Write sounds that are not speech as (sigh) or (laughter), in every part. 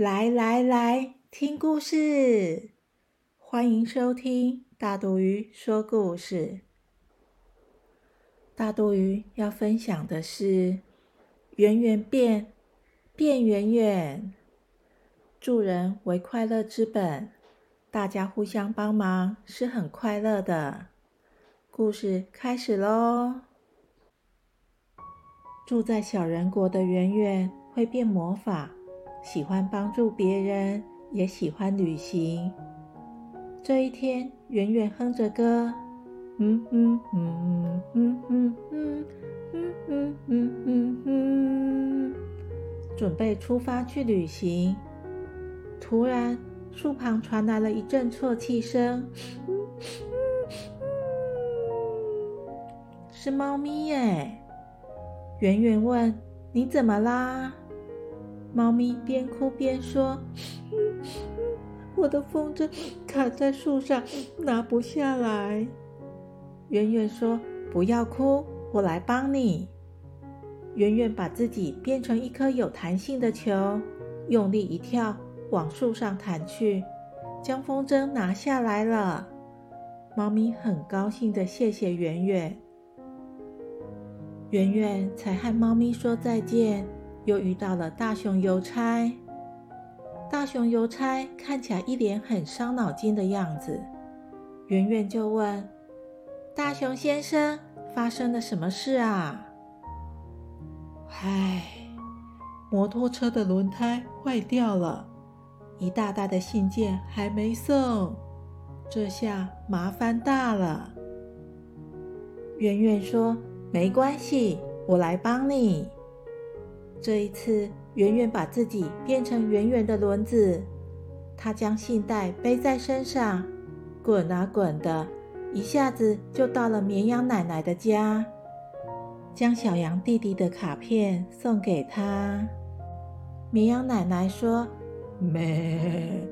来来来，听故事！欢迎收听大肚鱼说故事。大肚鱼要分享的是圆圆变变圆圆，助人为快乐之本，大家互相帮忙是很快乐的。故事开始喽！住在小人国的圆圆会变魔法。喜欢帮助别人，也喜欢旅行。这一天，圆圆哼着歌，嗯嗯嗯嗯嗯嗯嗯嗯嗯嗯嗯，准备出发去旅行。突然，树旁传来了一阵啜泣声，是猫咪耶！圆圆问：“你怎么啦？”猫咪边哭边说：“ (laughs) 我的风筝卡在树上，拿不下来。”圆圆说：“不要哭，我来帮你。”圆圆把自己变成一颗有弹性的球，用力一跳，往树上弹去，将风筝拿下来了。猫咪很高兴的谢谢圆圆。圆圆才和猫咪说再见。又遇到了大熊邮差。大熊邮差看起来一脸很伤脑筋的样子。圆圆就问：“大熊先生，发生了什么事啊？”“唉，摩托车的轮胎坏掉了，一大袋的信件还没送，这下麻烦大了。”圆圆说：“没关系，我来帮你。”这一次，圆圆把自己变成圆圆的轮子，她将信袋背在身上，滚啊滚的，一下子就到了绵羊奶奶的家，将小羊弟弟的卡片送给他。绵羊奶奶说：“咩，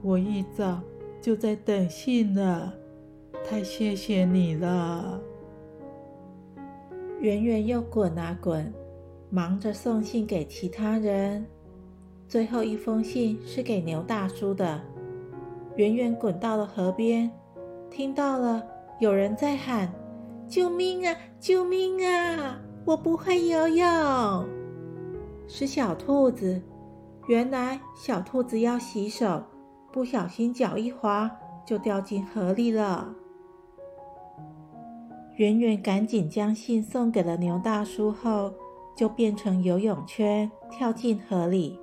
我一早就在等信了，太谢谢你了。”圆圆又滚啊滚。忙着送信给其他人，最后一封信是给牛大叔的。圆圆滚到了河边，听到了有人在喊：“救命啊！救命啊！我不会游泳。”是小兔子。原来小兔子要洗手，不小心脚一滑，就掉进河里了。圆圆赶紧将信送给了牛大叔后。就变成游泳圈，跳进河里。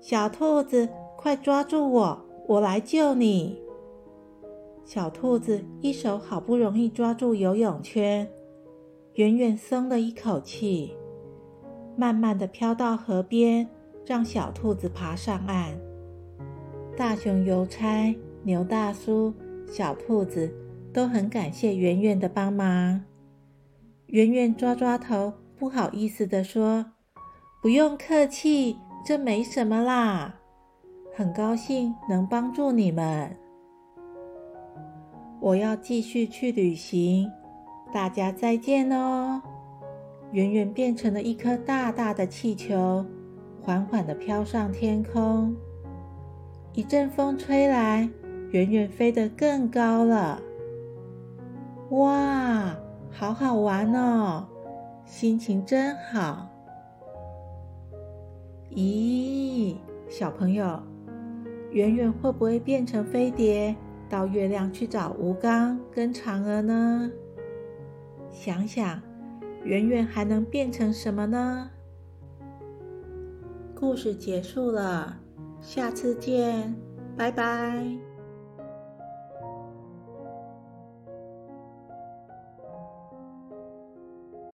小兔子，快抓住我，我来救你！小兔子一手好不容易抓住游泳圈，远远松了一口气，慢慢的飘到河边，让小兔子爬上岸。大熊邮差、牛大叔、小兔子都很感谢圆圆的帮忙。圆圆抓抓头。不好意思的说：“不用客气，这没什么啦。很高兴能帮助你们。我要继续去旅行，大家再见哦。”圆圆变成了一颗大大的气球，缓缓的飘上天空。一阵风吹来，圆圆飞得更高了。哇，好好玩哦！心情真好。咦，小朋友，圆圆会不会变成飞碟，到月亮去找吴刚跟嫦娥呢？想想，圆圆还能变成什么呢？故事结束了，下次见，拜拜。